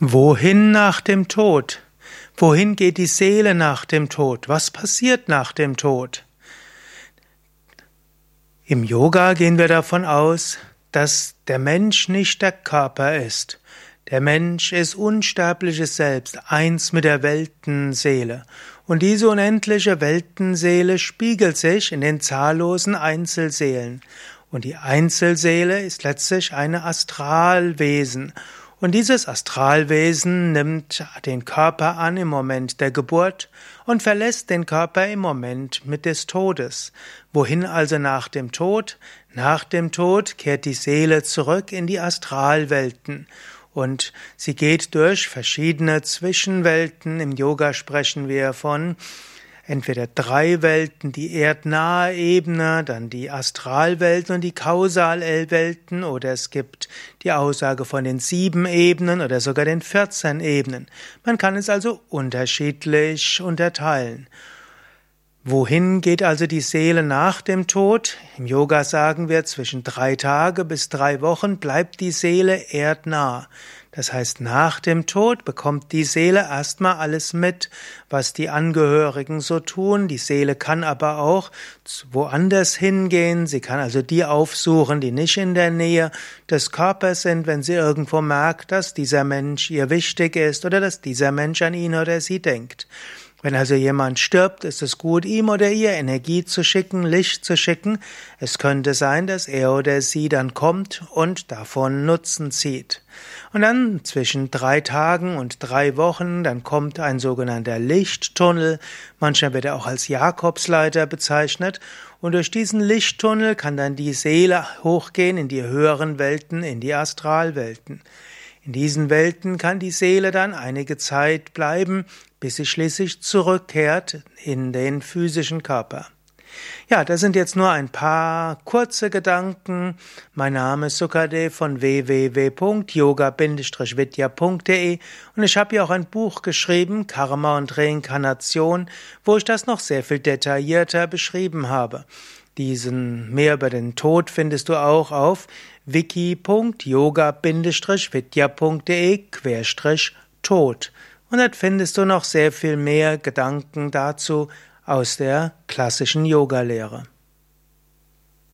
Wohin nach dem Tod? Wohin geht die Seele nach dem Tod? Was passiert nach dem Tod? Im Yoga gehen wir davon aus, dass der Mensch nicht der Körper ist. Der Mensch ist unsterbliches Selbst, eins mit der Weltenseele. Und diese unendliche Weltenseele spiegelt sich in den zahllosen Einzelseelen. Und die Einzelseele ist letztlich eine Astralwesen. Und dieses Astralwesen nimmt den Körper an im Moment der Geburt und verlässt den Körper im Moment mit des Todes. Wohin also nach dem Tod? Nach dem Tod kehrt die Seele zurück in die Astralwelten. Und sie geht durch verschiedene Zwischenwelten. Im Yoga sprechen wir von entweder drei Welten, die erdnahe Ebene, dann die Astralwelten und die Kausalwelten, oder es gibt die Aussage von den sieben Ebenen oder sogar den 14 Ebenen. Man kann es also unterschiedlich unterteilen. Wohin geht also die Seele nach dem Tod? Im Yoga sagen wir, zwischen drei Tage bis drei Wochen bleibt die Seele erdnah. Das heißt, nach dem Tod bekommt die Seele erstmal alles mit, was die Angehörigen so tun. Die Seele kann aber auch woanders hingehen. Sie kann also die aufsuchen, die nicht in der Nähe des Körpers sind, wenn sie irgendwo merkt, dass dieser Mensch ihr wichtig ist oder dass dieser Mensch an ihn oder sie denkt. Wenn also jemand stirbt, ist es gut, ihm oder ihr Energie zu schicken, Licht zu schicken. Es könnte sein, dass er oder sie dann kommt und davon Nutzen zieht. Und dann zwischen drei Tagen und drei Wochen, dann kommt ein sogenannter Lichttunnel. Manchmal wird er auch als Jakobsleiter bezeichnet. Und durch diesen Lichttunnel kann dann die Seele hochgehen in die höheren Welten, in die Astralwelten. In diesen Welten kann die Seele dann einige Zeit bleiben, bis sie schließlich zurückkehrt in den physischen Körper. Ja, das sind jetzt nur ein paar kurze Gedanken. Mein Name ist Sukadev von www.yoga-vidya.de und ich habe hier auch ein Buch geschrieben, Karma und Reinkarnation, wo ich das noch sehr viel detaillierter beschrieben habe. Diesen mehr über den Tod findest du auch auf wiki.yoga-vidya.de-tod. Und dort findest du noch sehr viel mehr Gedanken dazu aus der klassischen Yogalehre.